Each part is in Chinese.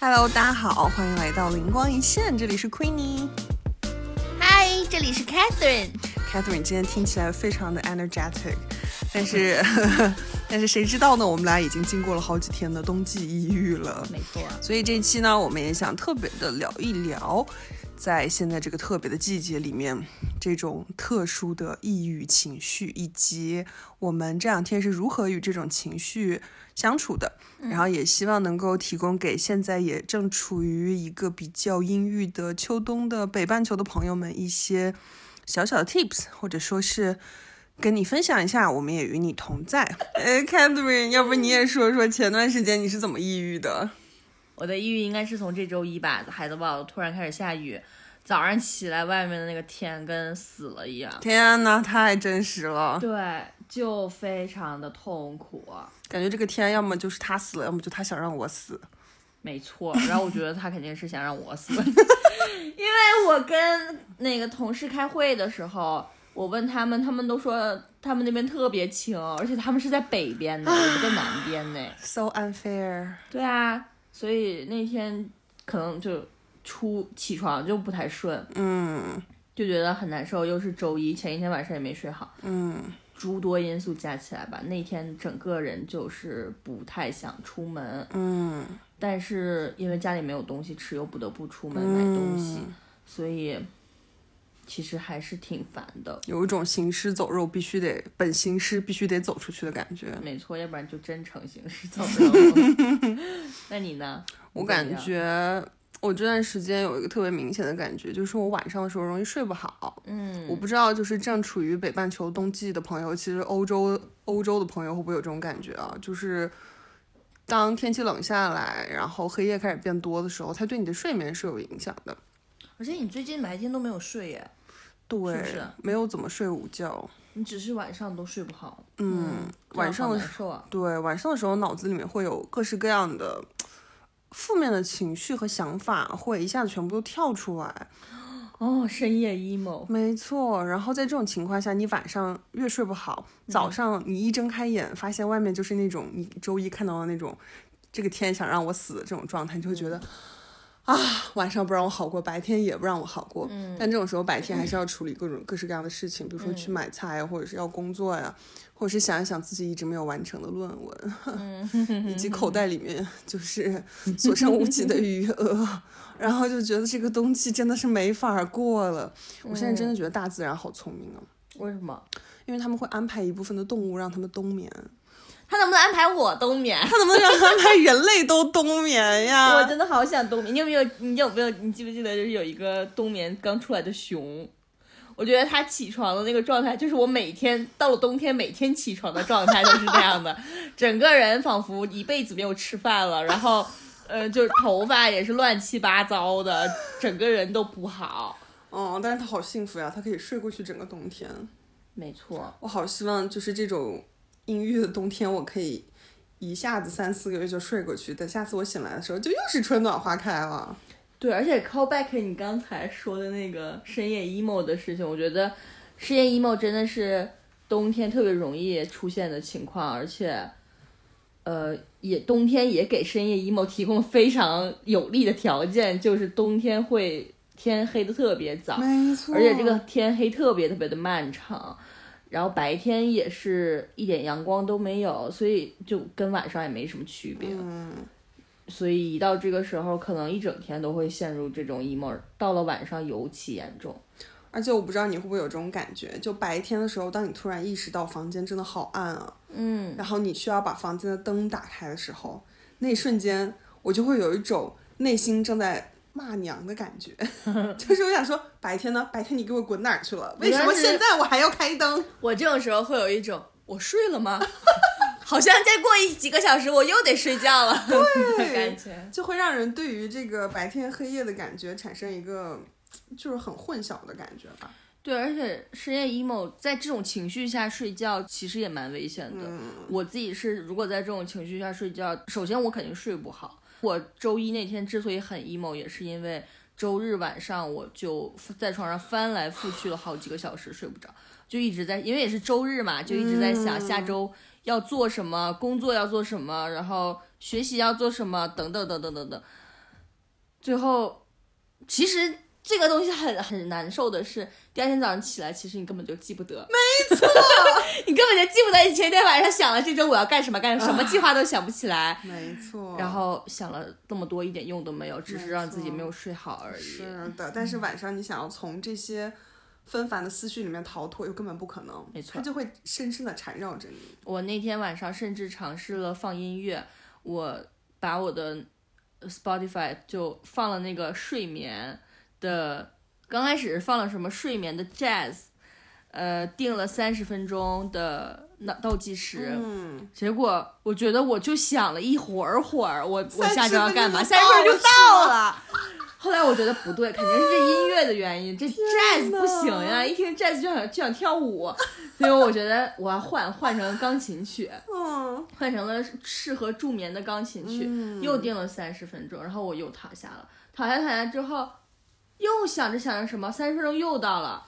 Hello，大家好，欢迎来到灵光一现，这里是 Queenie。嗨，这里是 Catherine。Catherine 今天听起来非常的 energetic，但是 但是谁知道呢？我们俩已经经过了好几天的冬季抑郁了，没错，所以这一期呢，我们也想特别的聊一聊，在现在这个特别的季节里面，这种特殊的抑郁情绪，以及我们这两天是如何与这种情绪相处的。然后也希望能够提供给现在也正处于一个比较阴郁的秋冬的北半球的朋友们一些小小的 tips，或者说是跟你分享一下，我们也与你同在。哎，Catherine，要不你也说说前段时间你是怎么抑郁的？我的抑郁应该是从这周一吧，海德堡突然开始下雨，早上起来外面的那个天跟死了一样，天呐，太真实了，对，就非常的痛苦。感觉这个天要么就是他死了，要么就他想让我死。没错，然后我觉得他肯定是想让我死，因为我跟那个同事开会的时候，我问他们，他们都说他们那边特别晴，而且他们是在北边的，我们在南边呢。So unfair。对啊，所以那天可能就出起床就不太顺，嗯就觉得很难受，又是周一，前一天晚上也没睡好，嗯，诸多因素加起来吧，那天整个人就是不太想出门，嗯，但是因为家里没有东西吃，又不得不出门买东西，所以其实还是挺烦的。有一种行尸走肉，必须得本行尸必须得走出去的感觉。没错，要不然就真成行尸走肉了。那你呢？我感觉我这段时间有一个特别明显的感觉，就是我晚上的时候容易睡不好。嗯，我不知道，就是正处于北半球冬季的朋友，其实欧洲欧洲的朋友会不会有这种感觉啊？就是当天气冷下来，然后黑夜开始变多的时候，它对你的睡眠是有影响的。而且你最近白天都没有睡耶。对，是不是没有怎么睡午觉。你只是晚上都睡不好，嗯，晚上的时候啊。对晚上的时候，脑子里面会有各式各样的负面的情绪和想法，会一下子全部都跳出来。哦，深夜 emo，没错，然后在这种情况下，你晚上越睡不好，早上你一睁开眼，发现外面就是那种你周一看到的那种，这个天想让我死的这种状态，你就会觉得。啊，晚上不让我好过，白天也不让我好过。嗯，但这种时候白天还是要处理各种各式各样的事情，比如说去买菜呀，或者是要工作呀，或者是想一想自己一直没有完成的论文，以及 口袋里面就是所剩无几的 余额，然后就觉得这个冬季真的是没法过了。我现在真的觉得大自然好聪明啊，为什么？因为他们会安排一部分的动物让他们冬眠，他能不能安排我冬眠？他能不能让安排人类都冬眠呀？我真的好想冬眠。你有没有？你有没有？你记不记得就是有一个冬眠刚出来的熊？我觉得他起床的那个状态，就是我每天到了冬天每天起床的状态都是这样的，整个人仿佛一辈子没有吃饭了，然后，呃，就是头发也是乱七八糟的，整个人都不好。嗯，但是他好幸福呀，他可以睡过去整个冬天。没错，我好希望就是这种阴郁的冬天，我可以一下子三四个月就睡过去，等下次我醒来的时候，就又是春暖花开了。对，而且 call back 你刚才说的那个深夜 emo 的事情，我觉得深夜 emo 真的是冬天特别容易出现的情况，而且，呃，也冬天也给深夜 emo 提供了非常有利的条件，就是冬天会天黑的特别早，没错，而且这个天黑特别特别的漫长，然后白天也是一点阳光都没有，所以就跟晚上也没什么区别。嗯，所以一到这个时候，可能一整天都会陷入这种 emo，到了晚上尤其严重。而且我不知道你会不会有这种感觉，就白天的时候，当你突然意识到房间真的好暗啊，嗯，然后你需要把房间的灯打开的时候，那一瞬间我就会有一种内心正在骂娘的感觉，就是我想说，白天呢？白天你给我滚哪儿去了？为什么现在我还要开灯？我这种时候会有一种我睡了吗？好像再过一几个小时我又得睡觉了 的感觉。就会让人对于这个白天黑夜的感觉产生一个就是很混淆的感觉吧。对，而且深夜 emo 在这种情绪下睡觉，其实也蛮危险的。我自己是，如果在这种情绪下睡觉，首先我肯定睡不好。我周一那天之所以很 emo，也是因为周日晚上我就在床上翻来覆去了好几个小时，睡不着，就一直在，因为也是周日嘛，就一直在想下周要做什么，工作要做什么，然后学习要做什么，等等等等等等。最后其实这个东西很很难受的是，第二天早上起来，其实你根本就记不得，没 错，你根本就记不得你前天晚上想了这周我要干什么干什么，计划都想不起来。没错。然后想了这么多，一点用都没有，只是让自己没有睡好而已。是的，但是晚上你想要从这些纷繁的思绪里面逃脱，又根本不可能。没错它就会深深的缠绕着你。我那天晚上甚至尝试了放音乐，我把我的 Spotify 就放了那个睡眠的，刚开始放了什么睡眠的 Jazz，呃，定了三十分钟的倒倒计时，嗯，结果我觉得我就想了一会儿会儿，我我下周要干嘛？分三十分钟就到到了。后来我觉得不对，肯定是这音乐的原因，这 jazz 不行呀，一听 jazz 就想就想跳舞，所以我觉得我要换换成钢琴曲，嗯，换成了适合助眠的钢琴曲，嗯又定了三十分钟，然后我又躺下了，躺下躺下之后，又想着想着什么，三十分钟又到了，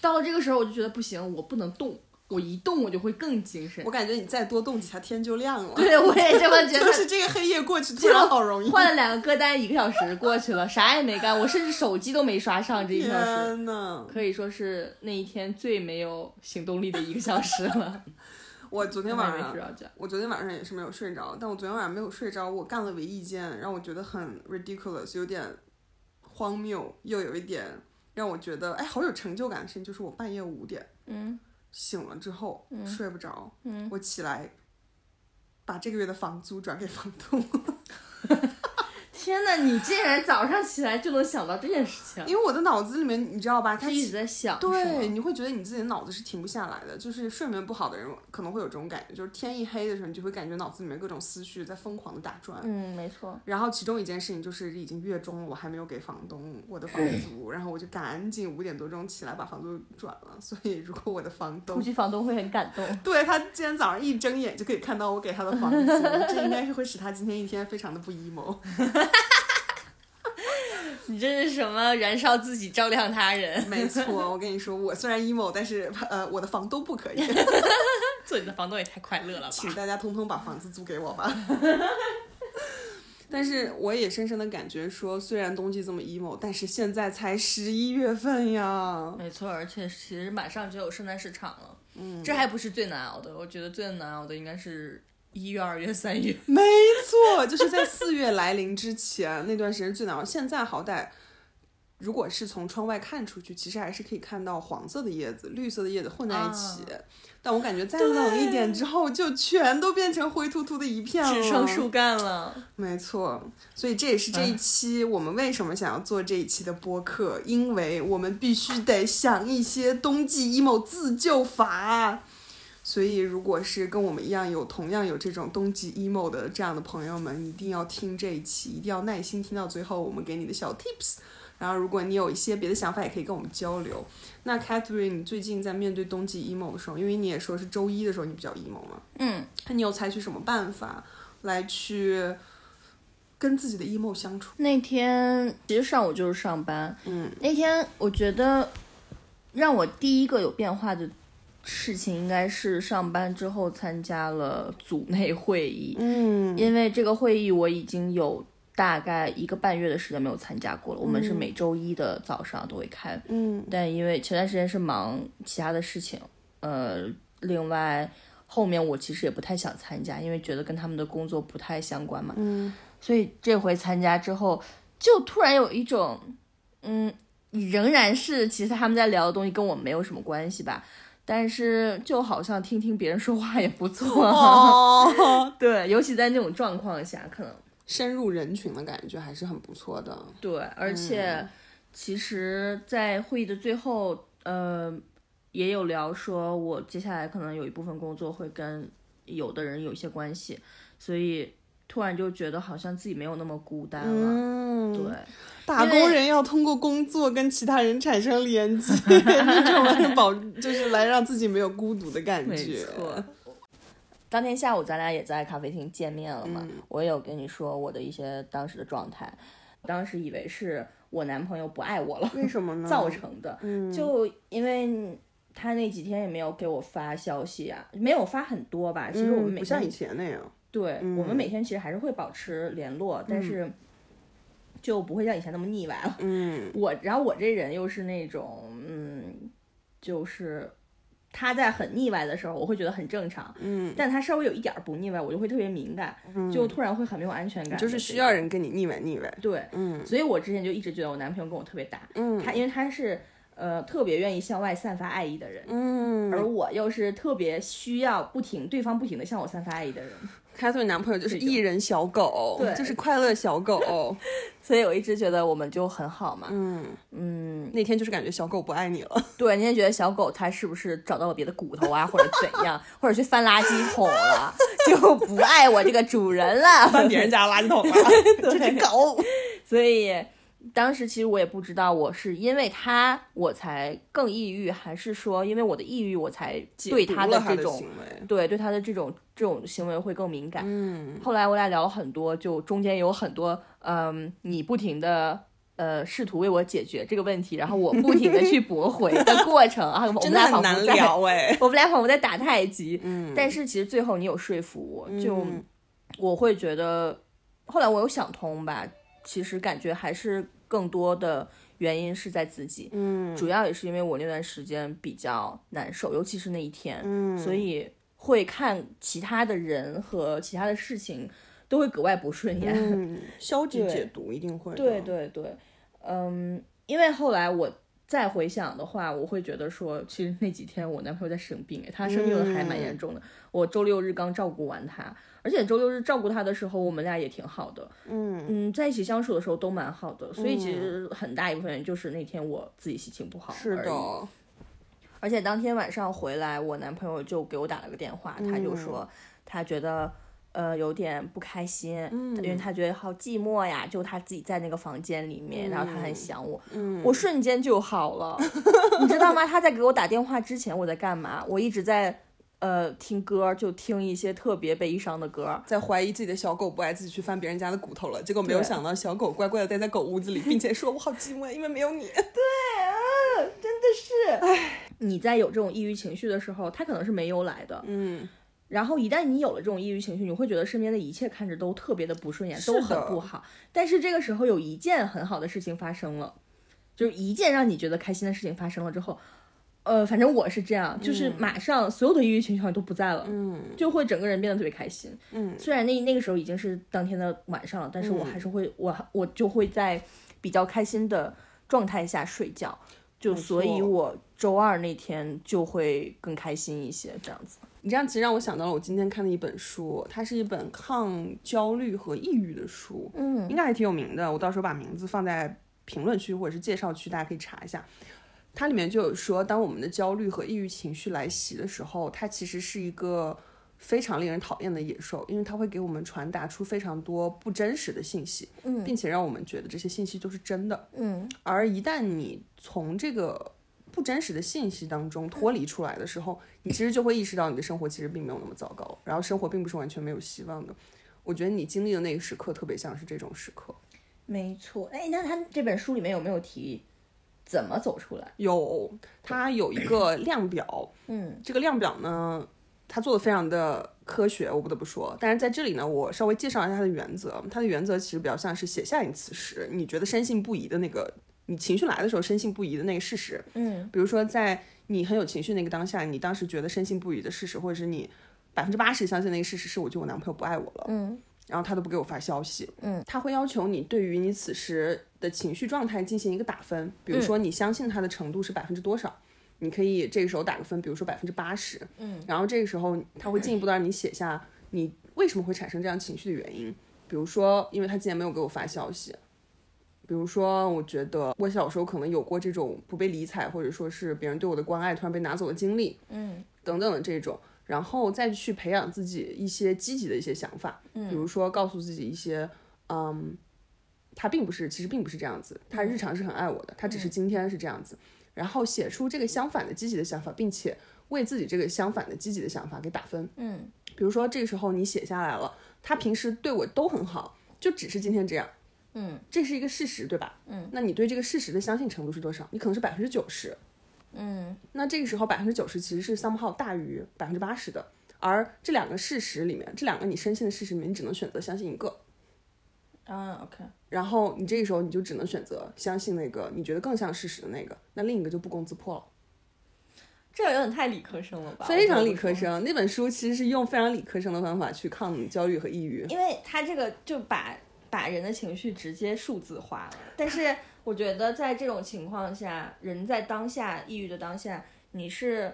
到了这个时候我就觉得不行，我不能动，我一动我就会更精神我。感觉你再多动几下，天就亮了。对，我也这么觉得。就是这个黑夜过去突然好容易。换了两个歌单，一个小时过去了，啥也没干，我甚至手机都没刷上这一小时，天呐，可以说是那一天最没有行动力的一个小时了。我昨天晚上没睡着觉。我昨天晚上也是没有睡着，但我昨天晚上没有睡着，我干了唯一一件让我觉得很 ridiculous，有点荒谬，又有一点让我觉得哎好有成就感的事情，就是我半夜五点嗯醒了之后、睡不着，嗯，我起来把这个月的房租转给房东，天哪，你竟然早上起来就能想到这件事情，因为我的脑子里面你知道吧，他一直在想，对，你会觉得你自己的脑子是停不下来的，就是睡眠不好的人可能会有这种感觉，就是天一黑的时候，你就会感觉脑子里面各种思绪在疯狂的打转。嗯，没错。然后其中一件事情就是已经月中了，我还没有给房东我的房租，然后我就赶紧五点多钟起来把房租转了。所以如果我的房东估计房东会很感动。对他今天早上一睁眼就可以看到我给他的房租，这应该是会使他今天一天非常的不 emo。你这是什么？燃烧自己，照亮他人。没错，我跟你说，我虽然 emo，但是呃我的房东不可以。做你的房东也太快乐了吧？请大家通通把房子租给我吧。但是我也深深的感觉说，虽然冬季这么 emo，但是现在才十一月份呀。没错，而且其实马上就有圣诞市场了。嗯，这还不是最难熬的，我觉得最难熬的应该是一月、二月、三月。没错，就是在四月来临之前那段时间最难熬。现在好歹，如果是从窗外看出去，其实还是可以看到黄色的叶子、绿色的叶子混在一起。但我感觉再冷一点之后，就全都变成灰秃秃的一片了，只剩树干了。没错，所以这也是这一期我们为什么想要做这一期的播客，因为我们必须得想一些冬季 emo 自救法。所以，如果是跟我们一样有同样有这种冬季 emo 的这样的朋友们，一定要听这一期，一定要耐心听到最后，我们给你的小 tips。然后，如果你有一些别的想法，也可以跟我们交流。那 Catherine，你最近在面对冬季 emo 的时候，因为你也说是周一的时候你比较 emo 嘛，嗯，那你有采取什么办法来去跟自己的 emo 相处？那天其实上午就是上班，嗯，那天我觉得让我第一个有变化的事情，应该是上班之后参加了组内会议，嗯。因为这个会议我已经有大概一个半月的时间没有参加过了。我们是每周一的早上都会开，嗯。但因为前段时间是忙其他的事情，呃，另外后面我其实也不太想参加，因为觉得跟他们的工作不太相关嘛。嗯。所以这回参加之后，就突然有一种，嗯，仍然是其实他们在聊的东西跟我没有什么关系吧，但是就好像听听别人说话也不错。哦，对，尤其在那种状况下，可能深入人群的感觉还是很不错的。对，而且其实，在会议的最后，呃，也有聊说，我接下来可能有一部分工作会跟有的人有一些关系，所以突然就觉得好像自己没有那么孤单了。嗯，对，打工人要通过工作跟其他人产生连接，这种来保，就是来让自己没有孤独的感觉没觉。错。当天下午咱俩也在咖啡厅见面了嘛，嗯我也有跟你说我的一些当时的状态，当时以为是我男朋友不爱我了为什么呢？造成的，嗯就因为他那几天也没有给我发消息啊，没有发很多吧。其实我们每天、嗯不像以前那样。对、嗯我们每天其实还是会保持联络，但是就不会像以前那么腻歪了。嗯。我，然后我这人又是那种，嗯，就是他在很腻歪的时候，我会觉得很正常，嗯，但他稍微有一点儿不腻歪，我就会特别敏感，就突然会很没有安全感，就是需要人跟你腻歪腻歪。对，嗯。所以我之前就一直觉得我男朋友跟我特别搭，嗯。他因为他是呃特别愿意向外散发爱意的人，嗯，而我又是特别需要不停对方不停的向我散发爱意的人，开拓你男朋友就是艺人小狗，对就是快乐小狗。所以我一直觉得我们就很好嘛。嗯，嗯，那天就是感觉小狗不爱你了。对，你也觉得小狗它是不是找到了别的骨头啊，或者怎样，或者去翻垃圾桶了，就不爱我这个主人了？翻别人家垃圾桶了，这只狗。所以当时其实我也不知道，我是因为他我才更抑郁，还是说因为我的抑郁我才对他的这种行为。对对他的这种这种行为会更敏感。嗯后来我俩聊了很多，就中间有很多嗯，你不停的。呃，试图为我解决这个问题，然后我不停的去驳回的 过程啊，我们真的很难俩仿佛在。我们俩仿佛在打太极。嗯但是其实最后你有说服我，就嗯我会觉得，后来我有想通吧，其实感觉还是更多的原因是在自己，嗯主要也是因为我那段时间比较难受，尤其是那一天，嗯，所以会看其他的人和其他的事情都会格外不顺眼。嗯，消极解读一定会。对对对，嗯，因为后来我再回想的话，我会觉得说，其实那几天我男朋友在生病，他生病的还蛮严重的。我周六日刚照顾完他，而且周六日照顾他的时候，我们俩也挺好的，嗯嗯，在一起相处的时候都蛮好的。所以其实很大一部分就是那天我自己心情不好是而已的，而且当天晚上回来，我男朋友就给我打了个电话，他就说他觉得呃有点不开心，因为他觉得好寂寞呀，就他自己在那个房间里面，然后他很想我，我瞬间就好了，你知道吗？他在给我打电话之前我在干嘛？我一直在呃听歌，就听一些特别悲伤的歌。在怀疑自己的小狗不爱自己去翻别人家的骨头了，结果没有想到小狗乖乖的待在狗屋子里，并且说我好寂寞，因为没有你。对啊，真的是，唉你在有这种抑郁情绪的时候，他可能是没由来的，嗯，然后一旦你有了这种抑郁情绪，你会觉得身边的一切看着都特别的不顺眼，都很不好。但是这个时候有一件很好的事情发生了，就是一件让你觉得开心的事情发生了之后，呃，反正我是这样，就是马上所有的抑郁情绪好像都不在了，嗯就会整个人变得特别开心。嗯虽然那那个时候已经是当天的晚上了，但是我还是会，我我就会在比较开心的状态下睡觉，就所以我周二那天就会更开心一些，这样子。你这样其实让我想到了我今天看的一本书，它是一本抗焦虑和抑郁的书，嗯应该还挺有名的。我到时候把名字放在评论区或者是介绍区，大家可以查一下。它里面就有说，当我们的焦虑和抑郁情绪来袭的时候，它其实是一个非常令人讨厌的野兽，因为它会给我们传达出非常多不真实的信息，嗯并且让我们觉得这些信息都是真的。嗯而一旦你从这个不真实的信息当中脱离出来的时候，你其实就会意识到你的生活其实并没有那么糟糕，然后生活并不是完全没有希望的。我觉得你经历的那个时刻特别像是这种时刻。没错，哎，那他这本书里面有没有提怎么走出来？有，他有一个量表，嗯这个量表呢，他做的非常的科学，我不得不说。但是在这里呢，我稍微介绍一下它的原则。它的原则其实比较像是写下你此时你觉得深信不疑的那个，你情绪来的时候深信不疑的那个事实。嗯。比如说，在你很有情绪那个当下，你当时觉得深信不疑的事实，或者是你百分之八十相信那个事实是，我觉得我男朋友不爱我了，嗯。然后他都不给我发消息，嗯，他会要求你对于你此时的情绪状态进行一个打分，比如说你相信他的程度是百分之多少，你可以这个时候打个分，比如说百分之八十，嗯，然后这个时候他会进一步的让你写下你为什么会产生这样情绪的原因，比如说因为他今天没有给我发消息。比如说，我觉得我小时候可能有过这种不被理睬，或者说是别人对我的关爱突然被拿走的经历，嗯。等等的这种，然后再去培养自己一些积极的一些想法，比如说告诉自己一些，嗯，他并不是，其实并不是这样子，他日常是很爱我的，他只是今天是这样子，然后写出这个相反的积极的想法，并且为自己这个相反的积极的想法给打分，嗯。比如说这个时候你写下来了，他平时对我都很好，就只是今天这样。嗯这是一个事实，对吧？嗯，那你对这个事实的相信程度是多少？你可能是百分之九十，嗯那这个时候百分之九十其实是 somehow 大于百分之八十的，而这两个事实里面，这两个你深信的事实里面，你只能选择相信一个。嗯，OK。然后你这个时候你就只能选择相信那个你觉得更像事实的那个，那另一个就不攻自破了。这有点太理科生了吧？非常理科生，那本书其实是用非常理科生的方法去抗焦虑和抑郁。因为他这个就把把人的情绪直接数字化了。但是我觉得在这种情况下，人在当下抑郁的当下，你是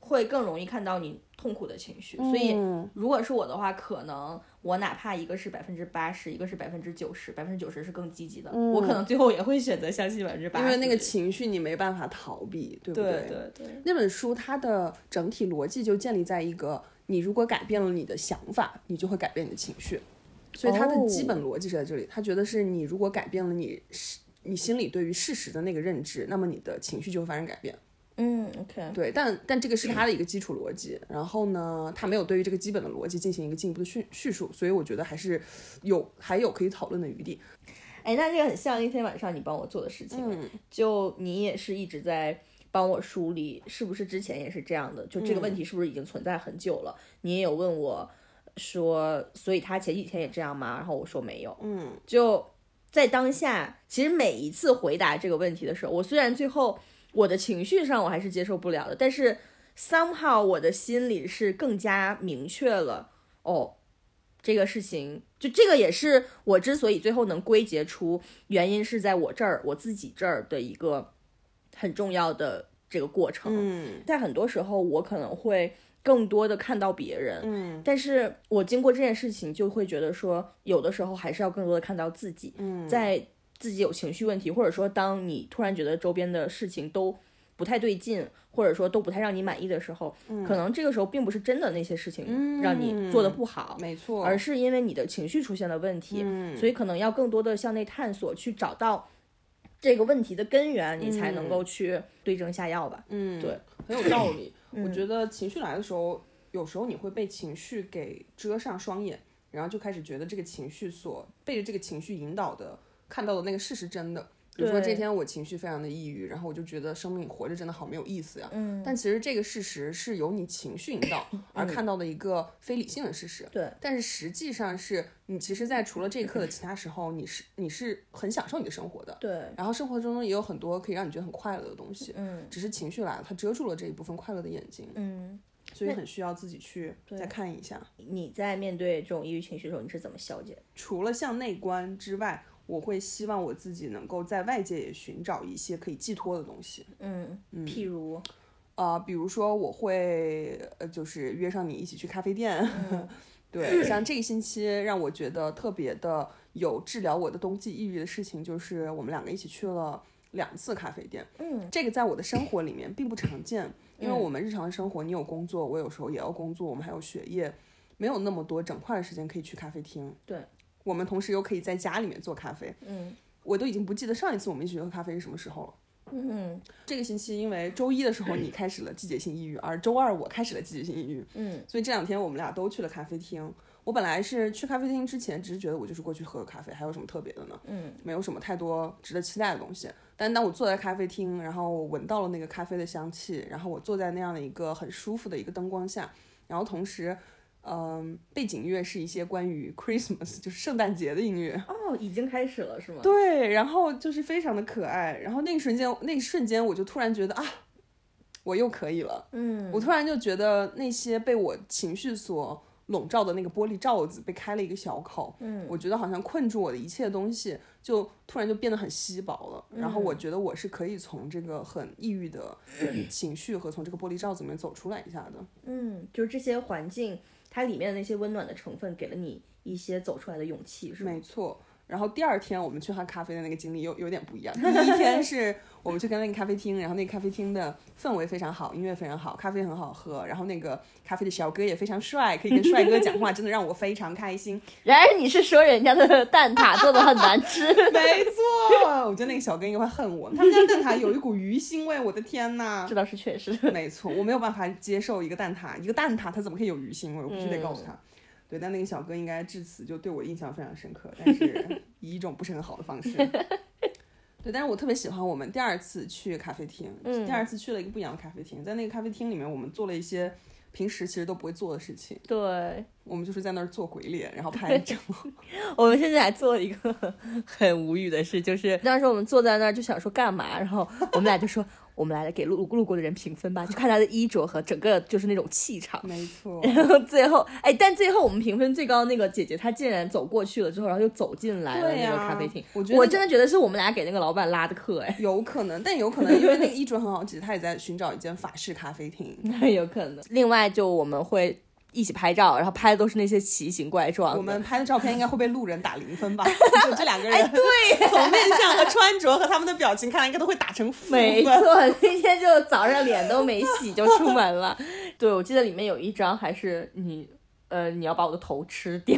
会更容易看到你痛苦的情绪。所以嗯如果是我的话，可能我哪怕一个是百分之八十，一个是百分之九十，百分之九十是更积极的，我可能最后也会选择相信百分之八十，因为那个情绪你没办法逃避，对不对对对对，那本书它的整体逻辑就建立在一个，你如果改变了你的想法，你就会改变你的情绪，所以他的基本逻辑是在这里。他觉得是你如果改变了你是你心里对于事实的那个认知，那么你的情绪就会发生改变。嗯，OK，对，但但这个是他的一个基础逻辑，然后呢，他没有对于这个基本的逻辑进行一个进一步的叙叙述，所以我觉得还是有还有可以讨论的余地。哎，那这个很像那天晚上你帮我做的事情，嗯就你也是一直在帮我梳理，是不是之前也是这样的？就这个问题是不是已经存在很久了？你也有问我说，所以他前几天也这样吗？然后我说没有，嗯，就在当下，其实每一次回答这个问题的时候，我虽然最后我的情绪上我还是接受不了的，但是 somehow 我的心里是更加明确了，哦，这个事情，就这个也是我之所以最后能归结出原因是在我这儿，我自己这儿的一个很重要的这个过程。嗯在很多时候，我可能会更多的看到别人，嗯。但是我经过这件事情，就会觉得说，有的时候还是要更多的看到自己，嗯，在自己有情绪问题，或者说当你突然觉得周边的事情都不太对劲，或者说都不太让你满意的时候，可能这个时候并不是真的那些事情让你做的不好，没错，而是因为你的情绪出现了问题，嗯。所以可能要更多的向内探索，去找到这个问题的根源，你才能够去对症下药吧。嗯，对，很有道理。我觉得情绪来的时候，有时候你会被情绪给遮上双眼，然后就开始觉得这个情绪所被着这个情绪引导的看到的那个事是真的。比如说这天我情绪非常的抑郁，然后我就觉得生命活着真的好没有意思呀。嗯，但其实这个事实是由你情绪引导而看到的一个非理性的事实。对，但是实际上是你其实，在除了这一刻的其他时候，你是你是很享受你的生活的。对，然后生活中也有很多可以让你觉得很快乐的东西，嗯只是情绪来了，它遮住了这一部分快乐的眼睛，嗯，所以很需要自己去再看一下。你在面对这种抑郁情绪的时候，你是怎么消解？除了向内观之外，我会希望我自己能够在外界也寻找一些可以寄托的东西。嗯嗯，譬如，呃，比如说我会呃，就是约上你一起去咖啡店。对，像这个星期让我觉得特别的有治疗我的冬季抑郁的事情，就是我们两个一起去了两次咖啡店。嗯，这个在我的生活里面并不常见，因为我们日常生活，你有工作，我有时候也要工作，我们还有学业，没有那么多整块的时间可以去咖啡厅。对，我们同时又可以在家里面做咖啡。嗯我都已经不记得上一次我们一起去喝咖啡是什么时候了。嗯这个星期，因为周一的时候你开始了季节性抑郁，而周二我开始了季节性抑郁，嗯所以这两天我们俩都去了咖啡厅。我本来是去咖啡厅之前，只是觉得我就是过去喝个咖啡，还有什么特别的呢？嗯没有什么太多值得期待的东西。但当我坐在咖啡厅，然后我闻到了那个咖啡的香气，然后我坐在那样的一个很舒服的一个灯光下，然后同时，嗯、背景音乐是一些关于 Christmas，就是圣诞节的音乐。哦，已经开始了是吗？对，然后就是非常的可爱。然后那一瞬间，那一瞬间我就突然觉得啊，我又可以了。嗯，我突然就觉得那些被我情绪所笼罩的那个玻璃罩子被开了一个小口，嗯，我觉得好像困住我的一切东西，就突然就变得很稀薄了。然后嗯我觉得我是可以从这个很抑郁的情绪和从这个玻璃罩子里面走出来一下的。嗯，就是这些环境，它里面的那些温暖的成分，给了你一些走出来的勇气，是吗？没错。然后第二天我们去喝咖啡的那个经历又有点不一样。第一天是我们去跟那个咖啡厅，然后那个咖啡厅的氛围非常好，音乐非常好，咖啡很好喝，然后那个咖啡的小哥也非常帅，可以跟帅哥讲话，真的让我非常开心。然而你是说人家的蛋挞做的很难吃，没错，我觉得那个小哥应该会恨我。他们家蛋挞有一股鱼腥味，我的天呐！这倒是确实。没错，我没有办法接受一个蛋挞，一个蛋挞它怎么可以有鱼腥味？我必须得告诉他。对，但那个小哥应该至此就对我印象非常深刻，但是以一种不是很好的方式。对，但是我特别喜欢我们第二次去咖啡厅，嗯第二次去了一个不一样的咖啡厅，在那个咖啡厅里面，我们做了一些平时其实都不会做的事情。对，我们就是在那儿做鬼脸，然后拍照。我们现在还做了一个 很无语的事，就是当时我们坐在那儿就想说干嘛，然后我们俩就说。我们来给路路过的人评分吧，就看他的衣着和整个就是那种气场。没错。然后最后，哎，但最后我们评分最高的那个姐姐，她竟然走过去了之后，然后又走进来了那个咖啡厅。我觉得我真的觉得是我们俩给那个老板拉的客，哎，有可能，但有可能因为那个衣着很好，其实她也在寻找一间法式咖啡厅。那有可能。另外，就我们会。一起拍照，然后拍的都是那些奇形怪状。我们拍的照片应该会被路人打零分吧？就这两个人，哎，对，从面相和穿着和他们的表情看来，应该都会打成负分。没错，那天就早上脸都没洗就出门了。对，我记得里面有一张还是你，呃，你要把我的头吃掉，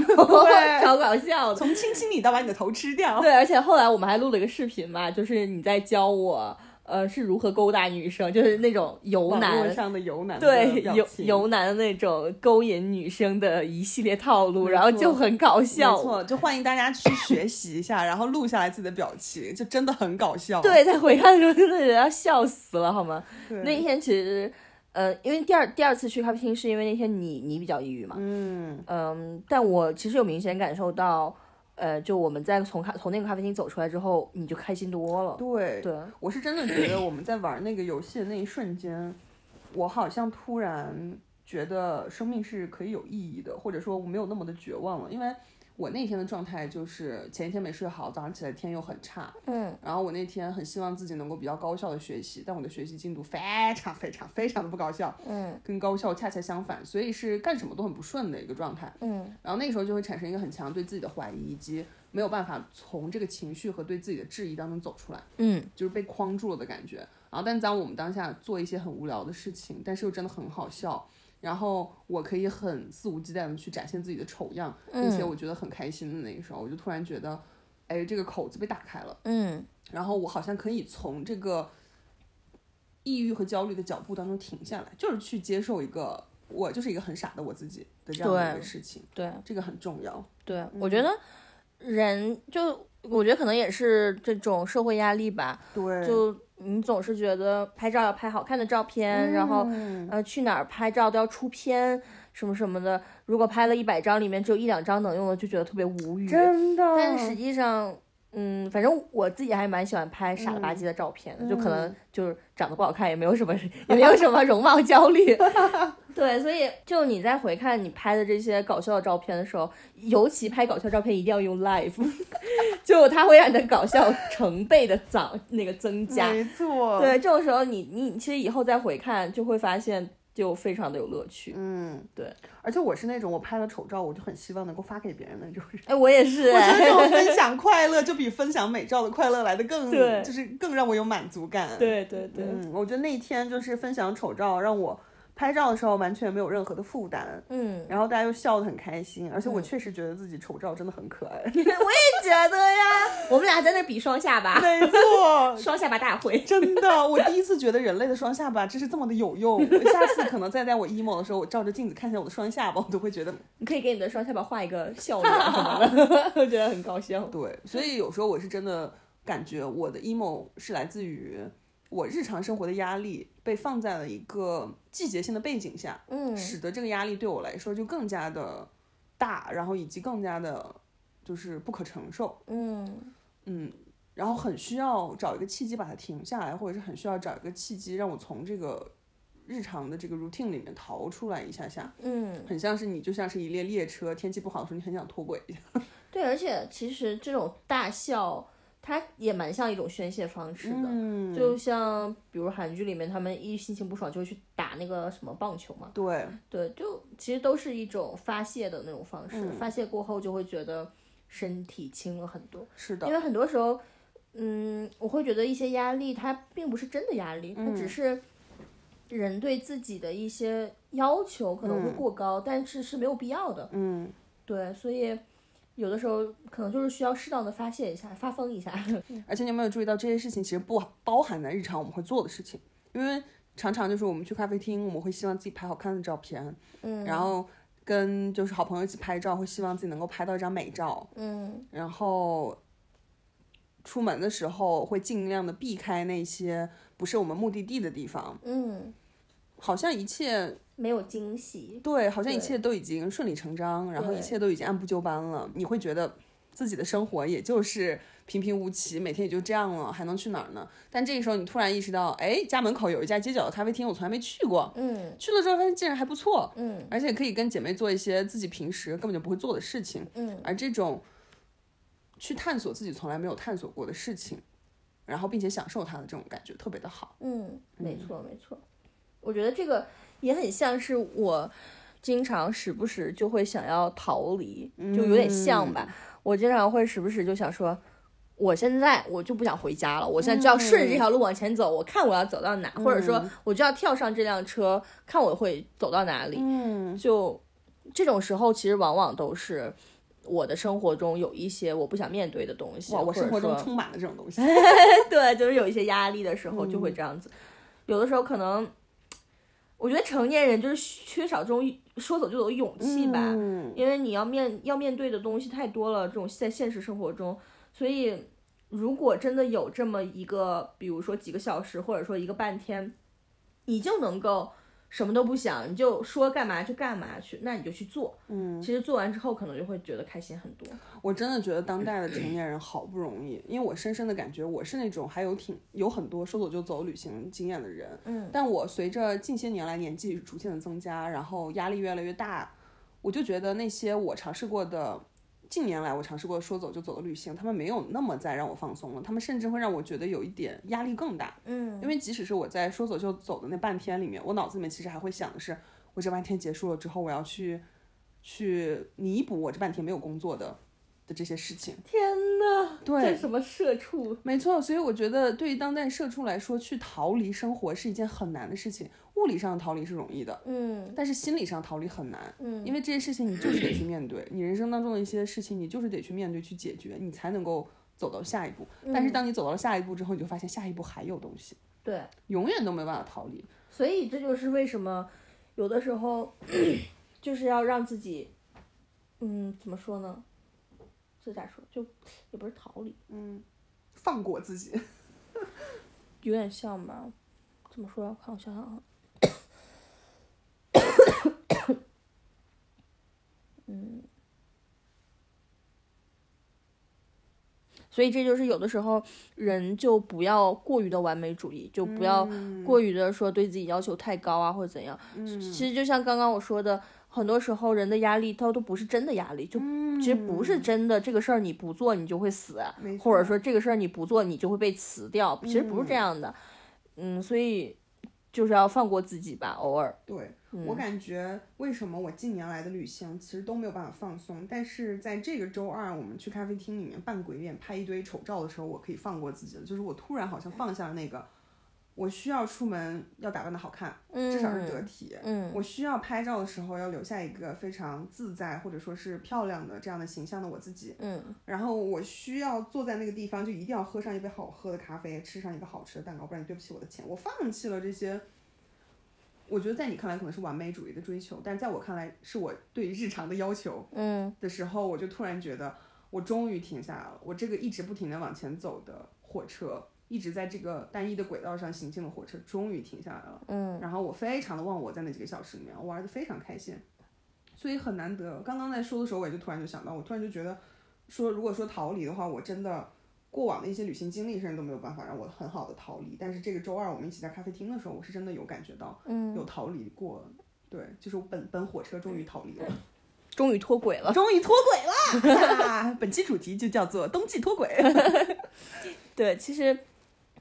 超搞笑，从亲亲你到把你的头吃掉。对，而且后来我们还录了一个视频嘛，就是你在教我。呃，是如何勾搭女生？就是那种油男上的油男，对油油男的那种勾引女生的一系列套路，然后就很搞笑。没错，就欢迎大家去学习一下，然后录下来自己的表情，就真的很搞笑。对，在回看的时候真的人要笑死了，好吗？那天其实，呃，因为第二第二次去咖啡厅是因为那天你你比较抑郁嘛，嗯嗯，但我其实有明显感受到。呃，就我们在从咖从那个咖啡厅走出来之后，你就开心多了。对对，我是真的觉得我们在玩那个游戏的那一瞬间，我好像突然觉得生命是可以有意义的，或者说我没有那么的绝望了，因为。我那天的状态就是前一天没睡好，早上起来天又很差，嗯，然后我那天很希望自己能够比较高效的学习，但我的学习进度非常非常非常的不高效，嗯，跟高效恰恰相反，所以是干什么都很不顺的一个状态，嗯，然后那个时候就会产生一个很强对自己的怀疑，以及没有办法从这个情绪和对自己的质疑当中走出来，嗯，就是被框住了的感觉，然后但当我们当下做一些很无聊的事情，但是又真的很好笑。然后我可以很肆无忌惮的去展现自己的丑样，并且我觉得很开心的那个时候，我就突然觉得，哎，这个口子被打开了，嗯，然后我好像可以从这个抑郁和焦虑的脚步当中停下来，就是去接受一个我就是一个很傻的我自己的这样的一个事情，对，这个很重要。对，我觉得人就我觉得可能也是这种社会压力吧，对，就。你总是觉得拍照要拍好看的照片，然后呃去哪儿拍照都要出片什么什么的。如果拍了一百张，里面只有一两张能用的，就觉得特别无语。真的。但实际上，嗯，反正我自己还蛮喜欢拍傻了吧唧的照片的，就可能就是长得不好看，也没有什么，也没有什么容貌焦虑。对，所以就你在回看你拍的这些搞笑的照片的时候，尤其拍搞笑照片一定要用 live，就它会让你的搞笑成倍的涨那个增加。没错，对，这种时候你你其实以后再回看就会发现就非常的有乐趣。嗯，对。而且我是那种我拍了丑照，我就很希望能够发给别人的那种人。哎，我也是。我觉得这种分享 快乐就比分享美照的快乐来的更，就是更让我有满足感。对对对。嗯，我觉得那天就是分享丑照让我。拍照的时候完全没有任何的负担，嗯，然后大家又笑得很开心，而且我确实觉得自己丑照真的很可爱。我也觉得呀，我们俩在那比双下巴，没错，双下巴大会，真的，我第一次觉得人类的双下巴真是这么的有用。下次可能再在我 emo 的时候，我照着镜子看见我的双下巴，我都会觉得，你可以给你的双下巴画一个笑脸什么的，我觉得很搞笑。对，所以有时候我是真的感觉我的 emo 是来自于。我日常生活的压力被放在了一个季节性的背景下，嗯，使得这个压力对我来说就更加的大，然后以及更加的，就是不可承受，嗯。嗯，然后很需要找一个契机把它停下来，或者是很需要找一个契机让我从这个日常的这个 routine 里面逃出来一下下，嗯，很像是你就像是一列列车，天气不好的时候你很想脱轨一下，对，而且其实这种大笑。它也蛮像一种宣泄方式的，就像比如韩剧里面，他们一心情不爽就会去打那个什么棒球嘛。对对，就其实都是一种发泄的那种方式。发泄过后就会觉得身体轻了很多。是的，因为很多时候，嗯，我会觉得一些压力它并不是真的压力，它只是人对自己的一些要求可能会过高，但是是没有必要的。嗯，对，所以。有的时候可能就是需要适当的发泄一下，发疯一下。而且你有没有注意到这些事情其实不包含在日常我们会做的事情？因为常常就是我们去咖啡厅，我们会希望自己拍好看的照片，嗯，然后跟就是好朋友一起拍照，会希望自己能够拍到一张美照，嗯，然后出门的时候会尽量的避开那些不是我们目的地的地方，嗯，好像一切没有惊喜。对，好像一切都已经顺理成章，然后一切都已经按部就班了，你会觉得自己的生活也就是平平无奇，每天也就这样了，还能去哪儿呢？但这个时候你突然意识到，哎，家门口有一家街角的咖啡厅，我从来没去过，嗯去了之后发现竟然还不错，嗯而且可以跟姐妹做一些自己平时根本就不会做的事情，嗯而这种去探索自己从来没有探索过的事情，然后并且享受它的这种感觉特别的好。嗯，没错没错。我觉得这个也很像是我经常时不时就会想要逃离，就有点像吧。我经常会时不时就想说。我现在我就不想回家了，我现在就要顺着这条路往前走，我看我要走到哪，或者说我就要跳上这辆车，看我会走到哪里。嗯，就这种时候，其实往往都是我的生活中有一些我不想面对的东西，哇，我生活中充满了这种东西。对，就是有一些压力的时候就会嗯这样子。有的时候可能，我觉得成年人就是缺少这种说走就走的勇气吧，嗯因为你要面要面对的东西太多了，这种在现实生活中，所以如果真的有这么一个，比如说几个小时，或者说一个半天，你就能够。什么都不想，你就说干嘛就干嘛去，那你就去做。嗯，其实做完之后，可能就会觉得开心很多。我真的觉得当代的成年人好不容易，因为我深深的感觉我是那种还有挺有很多说走就走旅行经验的人，嗯，但我随着近些年来年纪逐渐的增加，然后压力越来越大，我就觉得那些我尝试过的。近年来，我尝试过说走就走的旅行，他们没有那么再让我放松了，他们甚至会让我觉得有一点压力更大。嗯因为即使是我在说走就走的那半天里面，我脑子里面其实还会想的是，我这半天结束了之后，我要去去弥补我这半天没有工作的的这些事情。天呐，对这什么社畜？没错，所以我觉得对于当代社畜来说，去逃离生活是一件很难的事情。物理上的逃离是容易的，嗯但是心理上逃离很难。嗯，因为这些事情你就是得去面对，你人生当中的一些事情，你就是得去面对、去解决，你才能够走到下一步。但是当你走到了下一步之后，你就发现下一步还有东西，对，永远都没有办法逃离。所以这就是为什么有的时候 就是要让自己，嗯，怎么说呢？这咋说？就也不是逃离，嗯，放过自己。有点像吧？怎么说？看我想想啊。嗯，所以这就是有的时候人就不要过于的完美主义，就不要过于的说对自己要求太高啊，或者怎样。其实就像刚刚我说的，很多时候人的压力它都不是真的压力，就其实不是真的这个事儿你不做你就会死，或者说这个事儿你不做你就会被辞掉，其实不是这样的。嗯，所以就是要放过自己吧，偶尔。对、我感觉，为什么我近年来的旅行其实都没有办法放松，但是在这个周二我们去咖啡厅里面扮鬼脸拍一堆丑照的时候，我可以放过自己了。就是我突然好像放下了那个，我需要出门要打扮的好看，至少是得体。嗯我需要拍照的时候要留下一个非常自在或者说是漂亮的这样的形象的我自己。嗯然后我需要坐在那个地方，就一定要喝上一杯好喝的咖啡，吃上一个好吃的蛋糕，不然你对不起我的钱。我放弃了这些，我觉得在你看来可能是完美主义的追求，但是在我看来是我对日常的要求嗯的时候，我就突然觉得我终于停下来了。我这个一直不停的往前走的火车，一直在这个单一的轨道上行进的火车，终于停下来了。嗯然后我非常的忘我在那几个小时里面，我玩的非常开心，所以很难得。刚刚在说的时候，我也就突然就想到，我突然就觉得，说如果说逃离的话，我真的过往的一些旅行经历，甚至都没有办法让我很好的逃离。但是这个周二我们一起在咖啡厅的时候，我是真的有感觉到嗯，有逃离过。对，就是我本本火车终于逃离了，终于脱轨了。终于脱轨了。本期主题就叫做冬季脱轨。对，其实，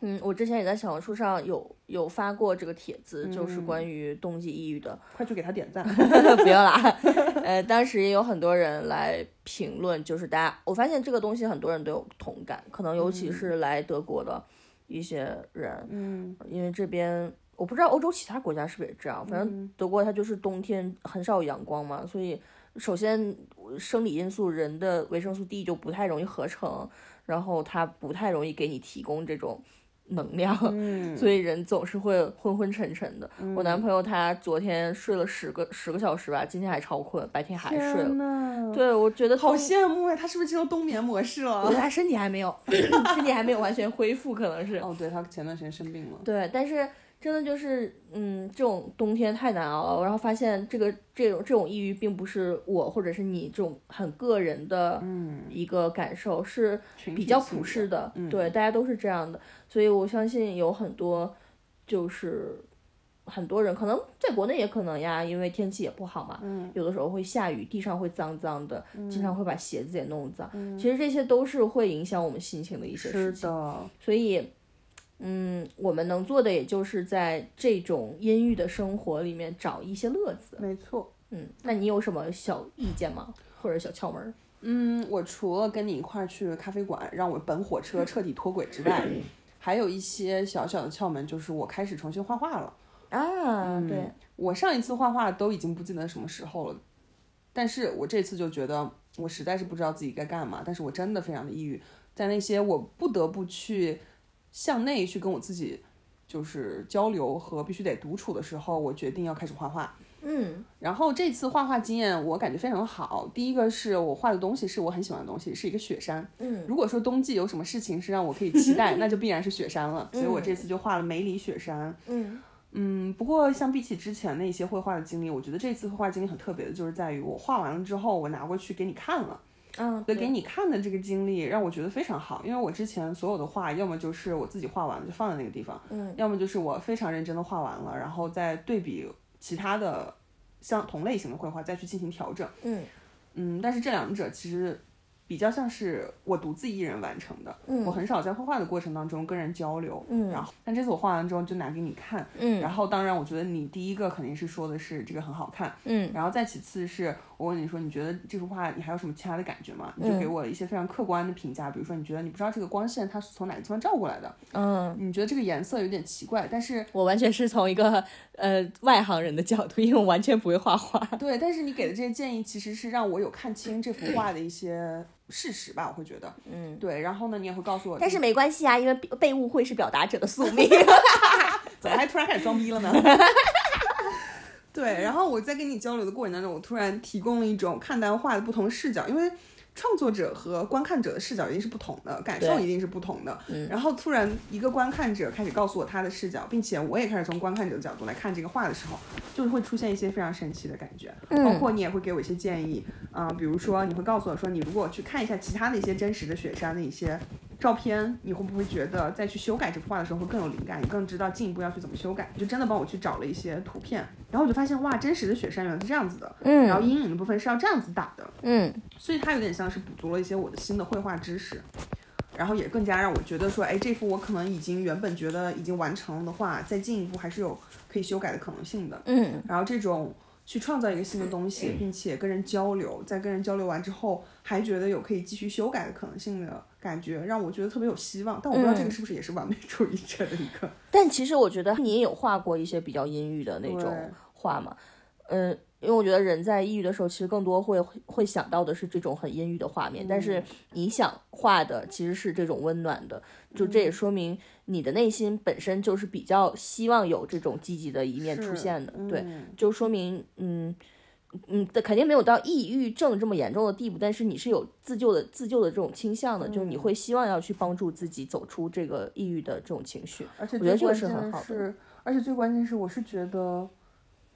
嗯，我之前也在小红书上有有发过这个帖子，就是嗯关于冬季抑郁的。快去给他点赞。不要啦，呃，当时也有很多人来评论，就是大家，我发现这个东西很多人都有同感，可能尤其是来德国的一些人，嗯因为这边我不知道欧洲其他国家是不是也这样，反正德国它就是冬天很少有阳光嘛，所以首先生理因素，人的维生素 D 就不太容易合成，然后它不太容易给你提供这种能量，嗯所以人总是会昏昏沉沉的。我男朋友他昨天睡了十个十个小时吧，今天还超困，白天还睡了。对，我觉得好羡慕呀！他是不是进入冬眠模式了我觉？得他身体还没有，身体还没有完全恢复，可能是。哦，对他前段时间生病了。对，但是真的就是，嗯，这种冬天太难熬了。然后发现这个这种这种抑郁，并不是我或者是你这种很个人的一个感受，是比较普世的，嗯对，大家都是这样的。所以我相信有很多就是很多人可能在国内也可能呀，因为天气也不好嘛，嗯有的时候会下雨，地上会脏脏的，经常会把鞋子也弄脏。嗯其实这些都是会影响我们心情的一些事是情。的，所以，嗯，我们能做的也就是在这种阴郁的生活里面找一些乐子。没错。嗯，那你有什么小意见吗？或者小窍门儿？嗯，我除了跟你一块儿去咖啡馆，让我本火车彻底脱轨之外，还有一些小小的窍门，就是我开始重新画画了。啊，对，我上一次画画都已经不记得什么时候了，但是我这次就觉得我实在是不知道自己该干嘛，但是我真的非常的抑郁，在那些我不得不去向内去跟我自己就是交流和必须得独处的时候，我决定要开始画画。嗯然后这次画画经验我感觉非常好。第一个是我画的东西是我很喜欢的东西，是一个雪山。嗯如果说冬季有什么事情是让我可以期待，那就必然是雪山了。所以我这次就画了梅里雪山。嗯嗯，不过相比起之前那些绘画的经历，我觉得这次绘画经历很特别的，就是在于我画完了之后，我拿过去给你看了。嗯，对，给你看的这个经历让我觉得非常好，因为我之前所有的画，要么就是我自己画完了就放在那个地方，嗯，要么就是我非常认真的画完了，然后再对比其他的相同类型的绘画再去进行调整。嗯嗯，但是这两者其实比较像是我独自一人完成的，嗯我很少在绘画的过程当中跟人交流。嗯然后，但这次我画完之后就拿给你看，嗯然后当然我觉得你第一个肯定是说的是这个很好看，嗯然后再其次是我问你说，你觉得这幅画你还有什么其他的感觉吗？你嗯就给我了一些非常客观的评价，比如说你觉得你不知道这个光线它是从哪个地方照过来的，嗯，你觉得这个颜色有点奇怪，但是我完全是从一个呃外行人的角度，因为我完全不会画画。对，但是你给的这些建议其实是让我有看清这幅画的一些事实吧，我会觉得，嗯，对，然后呢，你也会告诉我，但是没关系啊，因为被被误会是表达者的宿 命。怎么还突然开始装逼了呢？对，然后我在跟你交流的过程当中，我突然提供了一种看待画的不同视角，因为创作者和观看者的视角一定是不同的，感受一定是不同的。嗯然后突然一个观看者开始告诉我他的视角，并且我也开始从观看者的角度来看这个画的时候，就是会出现一些非常神奇的感觉。嗯包括你也会给我一些建议啊、比如说你会告诉我说，你如果去看一下其他的一些真实的雪山的一些照片，你会不会觉得再去修改这幅画的时候会更有灵感，你更知道进一步要去怎么修改？就真的帮我去找了一些图片，然后我就发现哇，真实的雪山原来是这样子的，嗯然后阴影的部分是要这样子打的，嗯所以它有点像是补足了一些我的新的绘画知识，然后也更加让我觉得说，哎，这幅我可能已经原本觉得已经完成了的画，再进一步还是有可以修改的可能性的。嗯然后这种去创造一个新的东西，并且跟人交流，在跟人交流完之后，还觉得有可以继续修改的可能性的感觉，让我觉得特别有希望。但我不知道这个是不是也是完美主义者的一个。但其实我觉得你也有画过一些比较阴郁的那种画嘛，嗯，因为我觉得人在抑郁的时候，其实更多会会想到的是这种很阴郁的画面，但是你想画的其实是这种温暖的，就这也说明你的内心本身就是比较希望有这种积极的一面出现的，对，嗯就说明嗯。嗯，的肯定没有到抑郁症这么严重的地步，但是你是有自救的自救的这种倾向的，就是你会希望要去帮助自己走出这个抑郁的这种情绪。而且我觉得这个是很好的是，而且最关键是，我是觉得，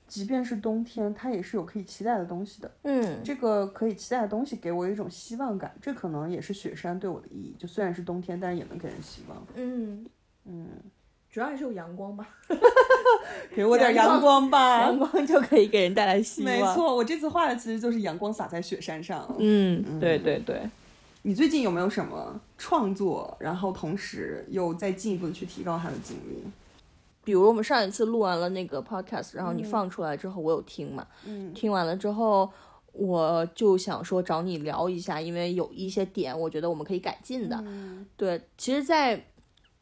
即便是冬天，它也是有可以期待的东西的。嗯这个可以期待的东西给我一种希望感，这可能也是雪山对我的意义。就虽然是冬天，但是也能给人希望。嗯，嗯，主要还是有阳光吧，给我点阳光吧。阳光就可以给人带来希望。没，错，我这次画的其实就是阳光洒在雪山上。嗯，对对对。你最近有没有什么创作，然后同时又再进一步的去提高它的经历？比如我们上一次录完了那个 podcast，然后你放出来之后，我有听嘛，嗯。听完了之后，我就想说找你聊一下，因为有一些点我觉得我们可以改进的。嗯。对，其实，在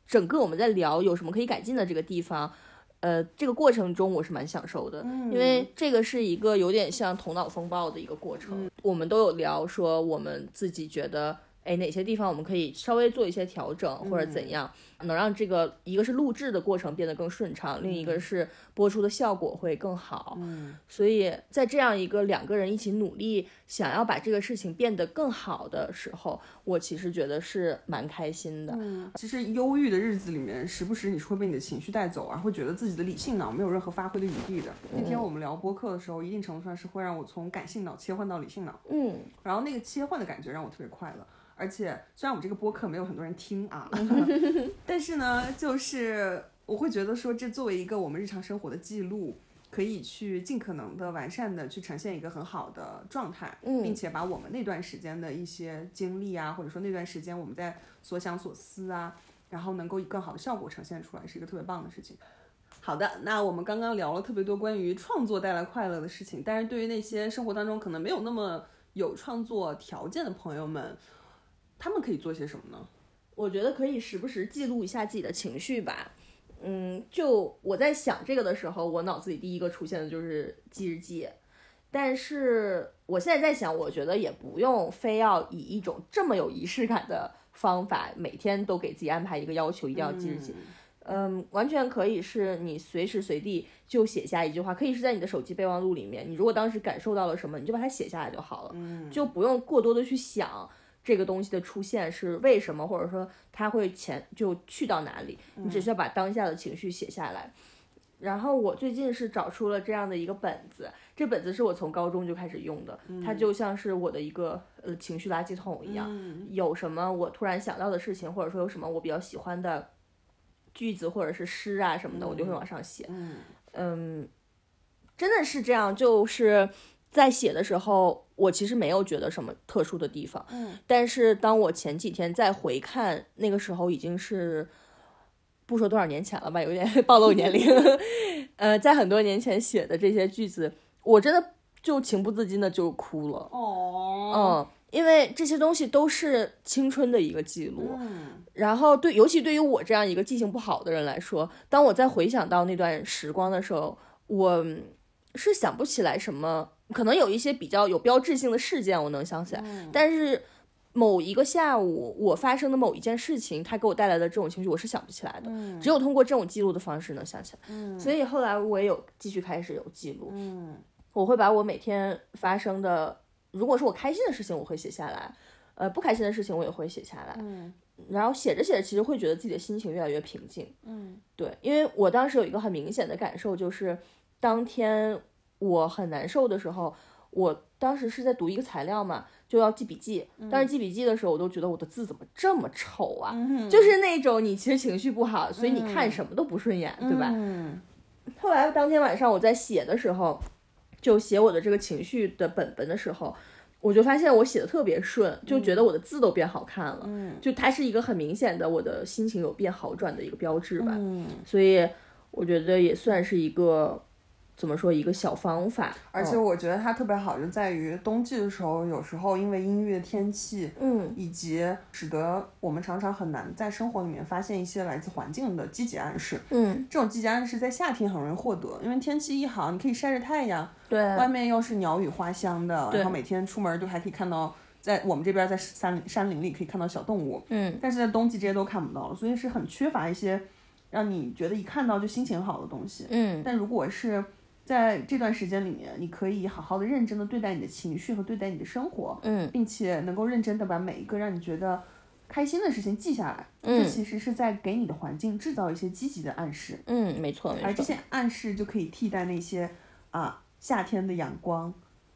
整个我们在聊有什么可以改进的这个地方，呃，这个过程中我是蛮享受的，嗯。因为这个是一个有点像头脑风暴的一个过程。我们都有聊说，我们自己觉得，哎，哪些地方我们可以稍微做一些调整，或者怎样，能让这个一个是录制的过程变得更顺畅，另一个是播出的效果会更好。嗯，所以在这样一个两个人一起努力，想要把这个事情变得更好的时候，我其实觉得是蛮开心的。嗯，其实忧郁的日子里面，时不时你是会被你的情绪带走，啊会觉得自己的理性脑没有任何发挥的余地的。那天我们聊播客的时候，一定程度上是会让我从感性脑切换到理性脑，嗯，然后那个切换的感觉让我特别快乐。而且虽然我们这个播客没有很多人听啊，但是呢，就是我会觉得说，这作为一个我们日常生活的记录，可以去尽可能的完善的去呈现一个很好的状态，嗯并且把我们那段时间的一些经历啊，或者说那段时间我们在所想所思啊，然后能够以更好的效果呈现出来，是一个特别棒的事情。好的，那我们刚刚聊了特别多关于创作带来快乐的事情，但是对于那些生活当中可能没有那么有创作条件的朋友们，他们可以做些什么呢？我觉得可以时不时记录一下自己的情绪吧。嗯，就我在想这个的时候，我脑子里第一个出现的就是记日记。但是我现在在想，我觉得也不用非要以一种这么有仪式感的方法，每天都给自己安排一个要求，一定要记日记。嗯，完全可以是你随时随地就写下一句话，可以是在你的手机备忘录里面。你如果当时感受到了什么，你就把它写下来就好了，嗯就不用过多的去想这个东西的出现是为什么，或者说它会前就去到哪里，你只需要把当下的情绪写下来。然后我最近是找出了这样的一个本子，这本子是我从高中就开始用的，它就像是我的一个呃情绪垃圾桶一样。嗯有什么我突然想到的事情，或者说有什么我比较喜欢的句子或者是诗啊什么的，我就会往上写。嗯嗯，真的是这样，就是在写的时候，我其实没有觉得什么特殊的地方。嗯，但是当我前几天再回看，那个时候已经是不说多少年前了吧，有点 暴露年龄。呃，在很多年前写的这些句子，我真的就情不自禁的就哭了。哦，嗯，因为这些东西都是青春的一个记录。嗯然后对，尤其对于我这样一个记性不好的人来说，当我在回想到那段时光的时候，我嗯是想不起来什么，可能有一些比较有标志性的事件我能想起来，但是某一个下午我发生的某一件事情，它给我带来的这种情绪，我是想不起来的，只有通过这种记录的方式能想起来。所以后来我也有继续开始有记录，嗯我会把我每天发生的，如果是我开心的事情，我会写下来。呃，不开心的事情我也会写下来，嗯然后写着写着，其实会觉得自己的心情越来越平静。嗯对，因为我当时有一个很明显的感受，就是当天我很难受的时候，我当时是在读一个材料嘛，就要记笔记。但是记笔记的时候，我都觉得我的字怎么这么丑啊？嗯就是那种你其实情绪不好，所以你看什么都不顺眼，对吧？嗯后来当天晚上我在写的时候，就写我的这个情绪的本本的时候，我就发现我写的特别顺，就觉得我的字都变好看了。嗯就它是一个很明显的我的心情有变好转的一个标志吧。嗯，所以我觉得也算是一个怎么说一个小方法。而且我觉得它特别好，就在于冬季的时候，有时候因为阴郁的天气，嗯以及使得我们常常很难在生活里面发现一些来自环境的积极暗示。嗯，这种积极暗示在夏天很容易获得，因为天气一好，你可以晒着太阳，对，外面又是鸟语花香的，对然后每天出门就还可以看到，在我们这边在山山林里可以看到小动物，嗯但是在冬季这些都看不到了，所以是很缺乏一些让你觉得一看到就心情好的东西。嗯但如果是在这段时间里面，你可以好好的、认真的对待你的情绪和对待你的生活，嗯。并且能够认真的把每一个让你觉得开心的事情记下来，嗯。这其实是在给你的环境制造一些积极的暗示，嗯，没错没错。而这些暗示就可以替代那些啊夏天的阳光，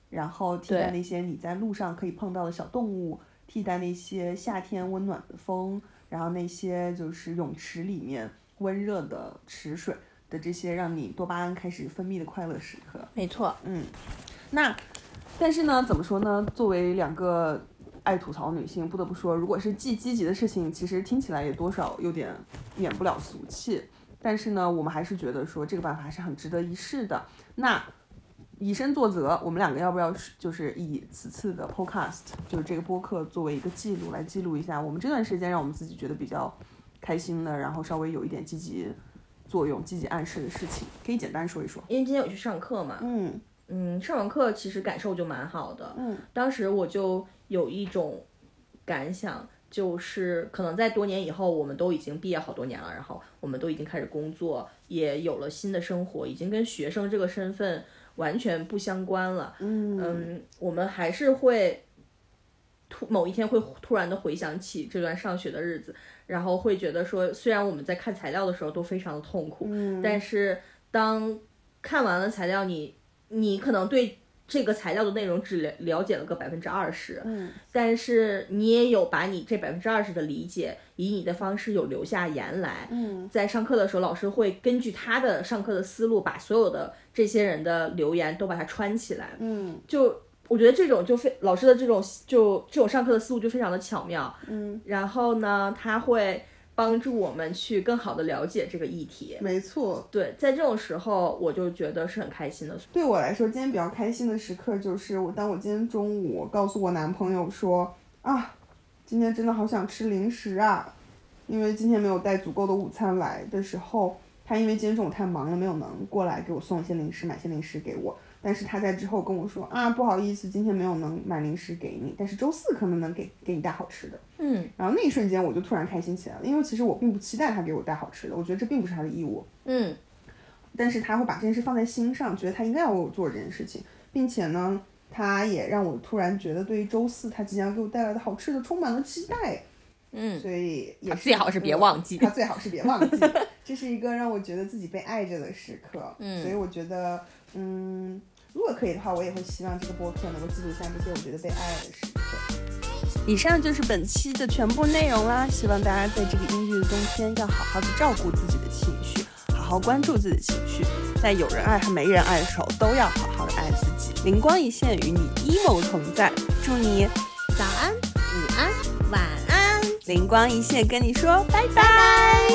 然后替代那些你在路上可以碰到的小动物，替代那些夏天温暖的风，然后那些就是泳池里面温热的池水的这些让你多巴胺开始分泌的快乐时刻。没错，嗯那，但是呢，怎么说呢？作为两个爱吐槽的女性，不得不说，如果是既积极的事情，其实听起来也多少有点免不了俗气。但是呢，我们还是觉得说这个办法还是很值得一试的。那以身作则，我们两个要不要就是以此次的 podcast，就是这个播客作为一个记录来记录一下我们这段时间让我们自己觉得比较开心的，然后稍微有一点积极作用、积极暗示的事情，可以简单说一说。因为今天我去上课嘛，嗯嗯，上完课其实感受就蛮好的。嗯，当时我就有一种感想。就是可能在多年以后，我们都已经毕业好多年了，然后我们都已经开始工作，也有了新的生活，已经跟学生这个身份完全不相关了。嗯我们还是会突某一天会突然的回想起这段上学的日子，然后会觉得说，虽然我们在看材料的时候都非常的痛苦，但是当看完了材料，你你可能对。这个材料的内容只了了解了个百分之二十，嗯，但是你也有把你这百分之二十的理解，以你的方式有留下言来，嗯，在上课的时候，老师会根据他的上课的思路，把所有的这些人的留言都把它串起来，嗯，就我觉得这种就非老师的这种就这种上课的思路就非常的巧妙，嗯，然后呢，他会。帮助我们去更好的了解这个议题。没错，对，在这种时候，我就觉得是很开心的。对我来说，今天比较开心的时刻就是我，当我今天中午告诉我男朋友说啊，今天真的好想吃零食啊，因为今天没有带足够的午餐来的时候，他因为今天中午太忙了，没有能过来给我送一些零食，买些零食给我。但是他在之后跟我说啊，不好意思，今天没有能买零食给你，但是周四可能能给给你带好吃的。嗯，然后那一瞬间我就突然开心起来了，因为其实我并不期待他给我带好吃的，我觉得这并不是他的义务。嗯，但是他会把这件事放在心上，觉得他应该要为我做这件事情，并且呢，他也让我突然觉得对于周四他即将给我带来的好吃的充满了期待。嗯，所以也最好是别忘记，他最好是别忘记，这是一个让我觉得自己被爱着的时刻。嗯，所以我觉得，嗯。如果可以的话，我也会希望这个播客能够记录下这些我觉得被爱的时刻。以上就是本期的全部内容啦，希望大家在这个阴郁的冬天要好好的照顾自己的情绪，好好关注自己的情绪，在有人爱和没人爱的时候都要好好的爱自己。灵光一现与你 emo 同在，祝你早安、午安、晚安。灵光一现跟你说拜拜。